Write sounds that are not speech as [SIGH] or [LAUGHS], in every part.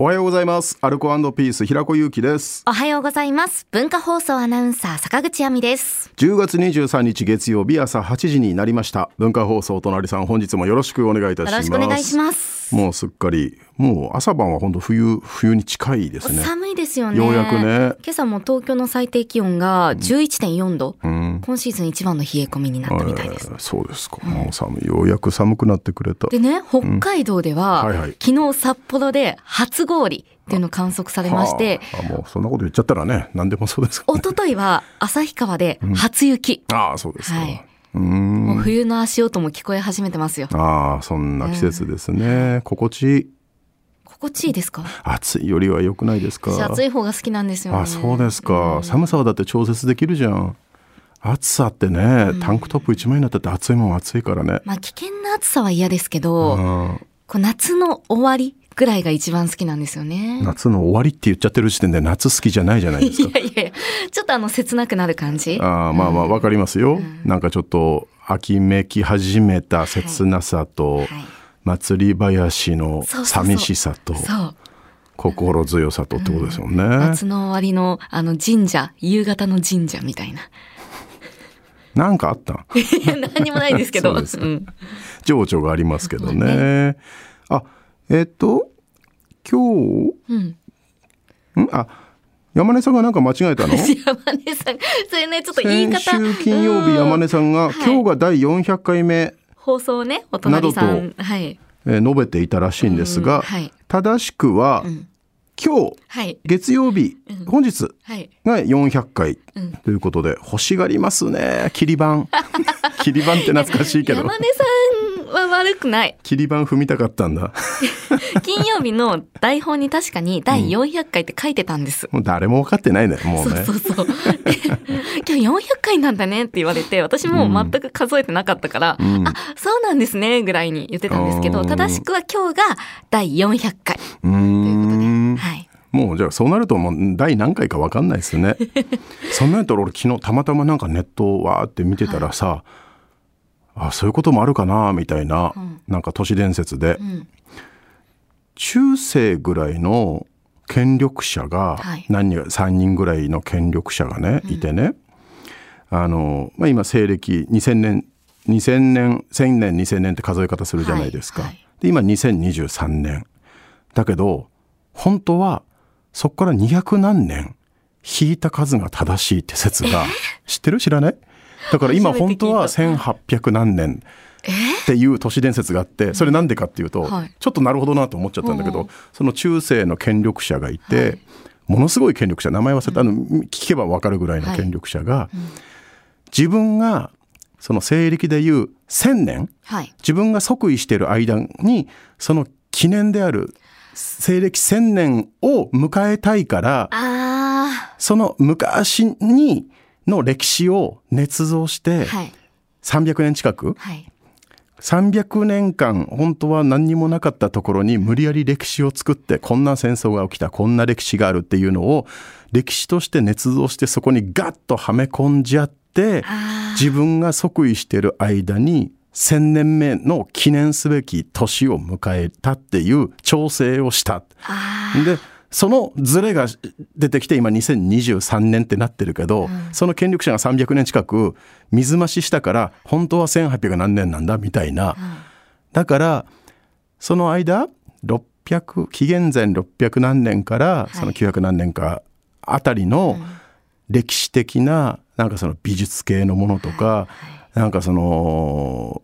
おはようございます。アルコピース平子祐希です。おはようございます。文化放送アナウンサー坂口亜美です。10月23日月曜日朝8時になりました。文化放送隣さん本日もよろしくお願いいたしよます。ろしくお願いします。もうすっかりもう朝晩は本当冬冬に近いですね。寒いですよね。ようやくね今朝も東京の最低気温が11.4度。うん。今シーズン一番の冷え込みになったみたいです。えーそうですか。もう寒いようやく寒くなってくれた。でね、北海道では、はいはい昨日札幌で初氷っていうのを観測されまして、はあ、あもうそんなこと言っちゃったらね何でもそうですね。一昨日は旭川で初雪。ああそうですか。はいう。もう冬の足音も聞こえ始めてますよ。ああそんな季節ですね。心地いい心地いいですか？暑いよりは良くないですか？私暑い方が好きなんですよね。あそうですか、寒さはだって調節できるじゃん暑さってね、タンクトップ1枚になったって暑いもんは暑いからね、まあ危険な暑さは嫌ですけど、うんこう夏の終わりぐらいが一番好きなんですよね。夏の終わりって言っちゃってる時点で夏好きじゃないじゃないですか。[LAUGHS] いやいやちょっとあの切なくなる感じ。あーまあまあわかりますよ、なんかちょっと秋めき始めた切なさと、はい。祭り林のそうそうそう。寂しさとそう。心強さとってことですもんね、夏の終わりのあの神社、夕方の神社みたいな。なんかあった？[LAUGHS] 何にもないですけど。[LAUGHS] そうん。情緒がありますけどね。あえっと今日うん。ん？あ山根さんがなんか間違えたの？[LAUGHS] 山根さん、それね、ちょっと言い方。先週金曜日うん。山根さんが、はい。今日が第400回目、放送ね、お隣さなんはい。えー述べていたらしいんですが、うんはい。正しくは、ん。今日はい。月曜日、本日はい。が400回うん。ということで欲しがりますね切り板。[LAUGHS] 切り板って懐かしいけど。山根さんは悪くない。切り板踏みたかったんだ [LAUGHS] 金曜日の台本に確かに第400回って書いてたんです。もう誰も分かってないねもうねそうそうそう。で [LAUGHS] 今日400回なんだねって言われて、私も全く数えてなかったから、んあ、そうなんですね、ぐらいに言ってたんですけど、うん正しくは今日が第400回ということで。んはい。もうじゃあそうなるともう第何回か分かんないですね [LAUGHS] そんなんやったら俺昨日たまたまなんかネットをわーって見てたらさ、あそういうこともあるかなみたいな、うん。なんか都市伝説で、ん。中世ぐらいの権力者がはい。何人か3人ぐらいの権力者がね、いてね。あの、まあ、今西暦2000年2000年1000年2000年って数え方するじゃないですか。はいはい。で今2023年。だけど本当はそこから200何年引いた数が正しいって説が知ってる？知らない？だから今本当は1800何年っていう都市伝説があってそれなんでかっていうと、はい。ちょっとなるほどなと思っちゃったんだけどその中世の権力者がいて、ものすごい権力者名前忘れた、あの聞けば分かるぐらいの権力者が、自分がその西暦でいう1,000年はい。自分が即位している間にその記念である西暦1,000年を迎えたいからあその昔にの歴史を捏造してー。はい。300年近く？はい。300年間本当は何にもなかったところに無理やり歴史を作ってこんな戦争が起きたこんな歴史があるっていうのを歴史として捏造してそこにガッとはめ込んじゃってあ自分が即位してる間に1000年目の記念すべき年を迎えたっていう調整をした。あでそのズレが出てきて今2023年ってなってるけど、その権力者が300年近く水増ししたから本当は1800何年なんだみたいな、だからその間600紀元前600何年からその900何年かあたりの歴史的ななんかその美術系のものとか、なんかその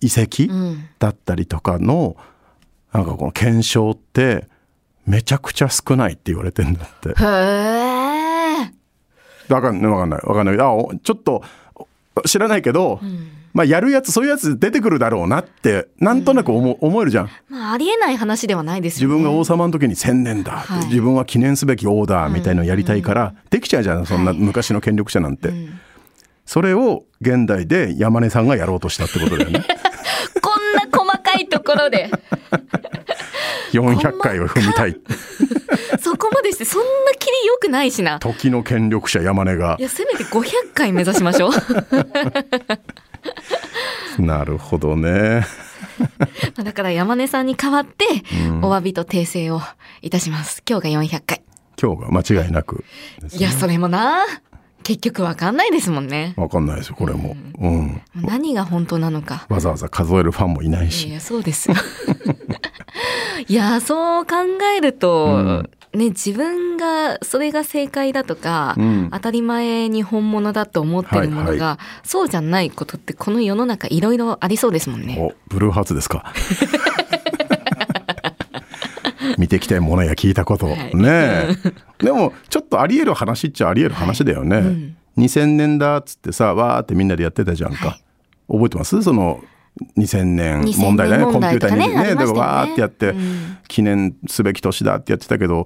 遺跡うん。だったりとかのなんかこの検証ってめちゃくちゃ少ないって言われてんだって。へえ。わかんないわかんないわかんない。あおちょっと知らないけど、まあやるやつそういうやつ出てくるだろうなってなんとなく思,、思えるじゃん。まあ、ありえない話ではないですよね。自分が王様の時に千年だはい自分は記念すべき王だみたいのをやりたいから、できちゃうじゃんそんな昔の権力者なんて、それを現代で山根さんがやろうとしたってことだよね [LAUGHS] こんな細かいところで。400回を踏みたい [LAUGHS] そこまでして、そんな切り良くないしな。時の権力者山根がいや、せめて500回目指しましょう。[LAUGHS] なるほどね [LAUGHS] まあだから山根さんに代わって、うんお詫びと訂正をいたします。今日が400回。今日が間違いなくねいや、それもな、結局わかんないですもんね。わかんないですよこれも、うん、何が本当なのか。わざわざ数えるファンもいないしいや、そうですよ。[LAUGHS] いや、そう考えると、ね、自分が、それが正解だとか、うん当たり前に本物だと思ってるものが、はいそうじゃないことってこの世の中いろいろありそうですもんね。おブルーハーツですか [LAUGHS] 見てきたものや聞いたこと、はい。ねえ。[LAUGHS] でもちょっとありえる話っちゃありえる話だよね、うん。2000年だっつってさわーってみんなでやってたじゃんか、はい。覚えてます？その2000年2000問題だね。ねコンピューターにね。ね。わーってやって、うん。記念すべき年だってやってたけど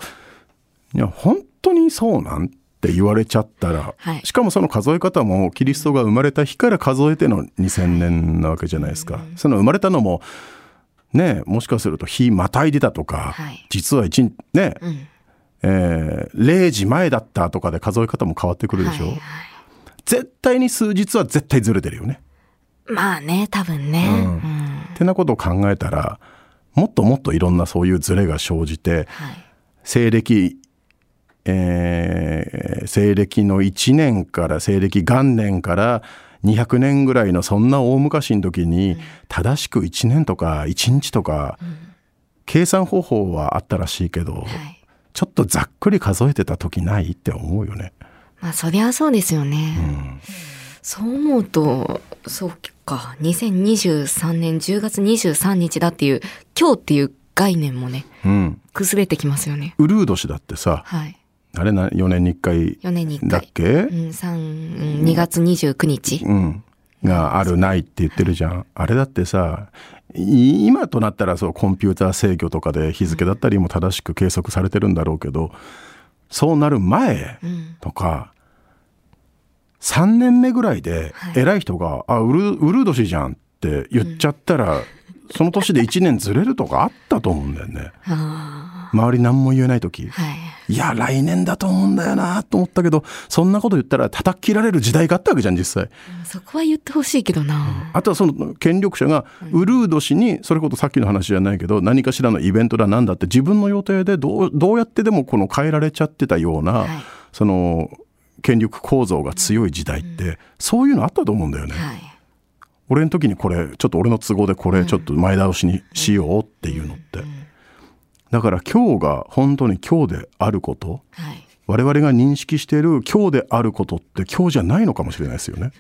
いや本当にそうなんって言われちゃったら、はい。しかもその数え方もキリストが生まれた日から数えての2000年なわけじゃないですか。その生まれたのもねもしかすると日またいでたとか、はい実は一日ね、うんえー0時前だったとかで数え方も変わってくるでしょ、はいはい絶対に数日は絶対ずれてるよね。まあね、多分ね。うんうんってなことを考えたらもっともっといろんなそういうズレが生じてはい。西暦、えー西暦の1年から西暦元年から200年ぐらいのそんな大昔の時に正しく1年とか1日とか計算方法はあったらしいけどはい。ちょっとざっくり数えてた時ないって思うよね。まあ、そりゃそうですようね。んそう思うと、そうか、2023年10月23日だっていう、今日っていう概念もね、うん、崩れてきますよね。ウルー年だってさはい。あれな4年に1回4年に1回。だっけ、うん、三うん2月29日。うん、があるないって言ってるじゃん。あれだってさい今となったらそうコンピューター制御とかで日付だったりも正しく計測されてるんだろうけどそうなる前うん。とか3年目ぐらいではい偉い人が「あウルウルー年じゃん」って言っちゃったら、その年で1年ずれるとかあったと思うんだよね。あ周り何も言えない時あ。はい。いや来年だと思うんだよなと思ったけどそんなこと言ったら叩き切られる時代があったわけじゃん実際。そこは言ってほしいけどな。あとはその権力者がウルー年にそれこそさっきの話じゃないけど何かしらのイベントだなんだって自分の予定でどうどうやってでもこの変えられちゃってたような、はいその権力構造が強い時代ってそういうのあったと思うんだよね。はい。俺の時にこれちょっと俺の都合でこれちょっと前倒しにしようっていうのって。だから今日が本当に今日であることはい。我々が認識している今日であることって今日じゃないのかもしれないですよね。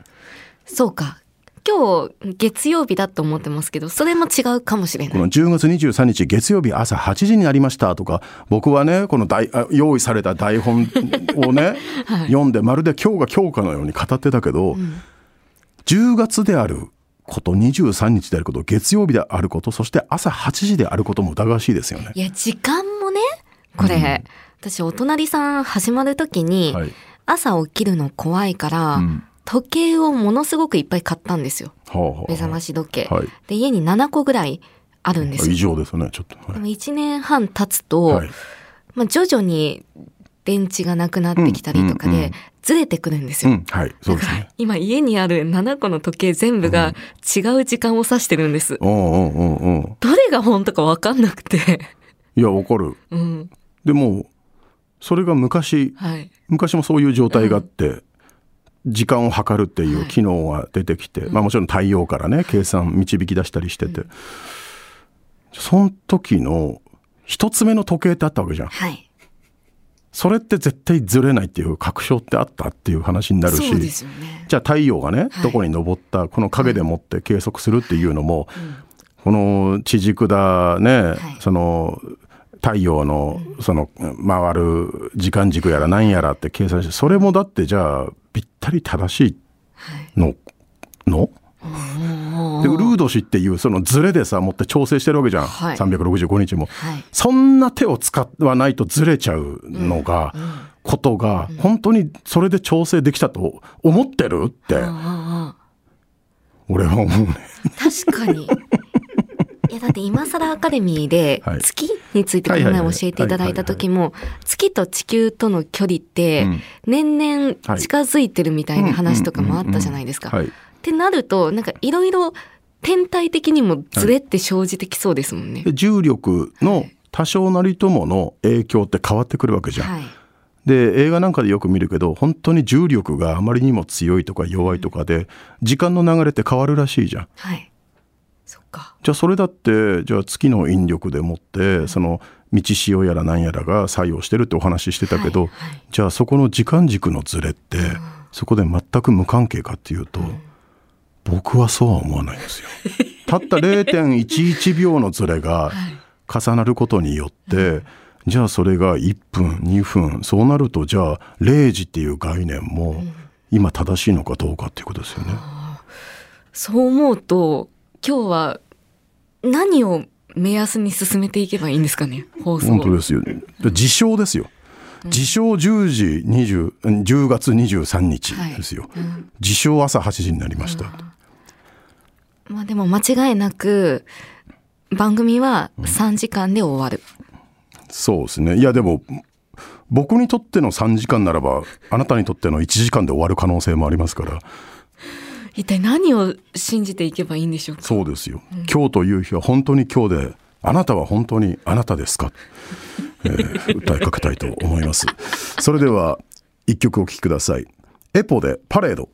そうか。今日、月曜日だと思ってますけど、それも違うかもしれない。この10月23日月曜日朝8時になりましたとか僕はねこの台あ用意された台本をね、[LAUGHS] はい読んでまるで今日が今日かのように語ってたけど、10月であること23日であること月曜日であることそして朝8時であることも疑わしいですよね。いや、時間もね、これ、私、お隣さん始まるときに、はい朝起きるの怖いから、うん時計をものすごくいっぱい買ったんですよ。はあはあはあ目覚まし時計。はいで、家に7個ぐらいあるんです異よ。常ですねちょっと。はいでも1年半経つと、はいまあ、徐々に電池がなくなってきたりとかでうんうんうん、ずれてくるんですよ。うん、はい、そうですね。今家にある7個の時計全部が違う時間を指してるんです。うんうんうんうん。どれが本当かわかんなくて。いや、わかる。うん。でも、それが昔、はい。昔もそういう状態があって、時間を計るっていう機能が出てきて、まあもちろん太陽からね、計算導き出したりしてて、その時の一つ目の時計ってあったわけじゃん。はい。それって絶対ずれないっていう確証ってあったっていう話になるし、ね。じゃあ太陽がね、はい。どこに昇ったこの影でもって計測するっていうのも、この地軸だね、い。その太陽のその回る時間軸やら何やらって計算してそれもだってじゃあぴったり正しいの、の？でウルード氏っていうそのズレでさ持って調整してるわけじゃん、はい。365日も。はい。そんな手を使わないとずれちゃうのが、ことが本当にそれで調整できたと思ってるって。俺は思うね。あ確かに。[LAUGHS] いやだって今更アカデミーではい。月についてこの前教えていただいた時も月と地球との距離ってうん。年々近づいてるみたいな話とかもあったじゃないですか。はい。ってなるとなんかいろいろ天体的にもズレって生じてきそうですもんね。で重力の多少なりともの影響って変わってくるわけじゃん。はい。で映画なんかでよく見るけど本当に重力があまりにも強いとか弱いとかで時間の流れって変わるらしいじゃん。はい。そっか。じゃあそれだってじゃあ月の引力でもってその道潮やら何やらが作用してるってお話ししてたけど、はいはいじゃあそこの時間軸のズレってそこで全く無関係かっていうと、僕はそうは思わないんですよ。[LAUGHS] たった0.11秒のズレが重なることによって、じゃあそれが1分2分そうなるとじゃあ0時っていう概念も今正しいのかどうかっていうことですよね。そう思うと、今日は何を目安に進めていけばいいんですかね、放送。本当ですよ。で自称ですよ。自称10時20、うん10月23日ですよ。自称朝8時になりました。まあでも間違いなく、番組は3時間で終わる。そうですね。いやでも、僕にとっての3時間ならば、あなたにとっての1時間で終わる可能性もありますから、一体何を信じていけばいいんでしょうか？そうですよ。今日という日は本当に今日で、あなたは本当にあなたですか、えー歌いかけたいと思います。それでは、一曲お聴きください。エポでパレード。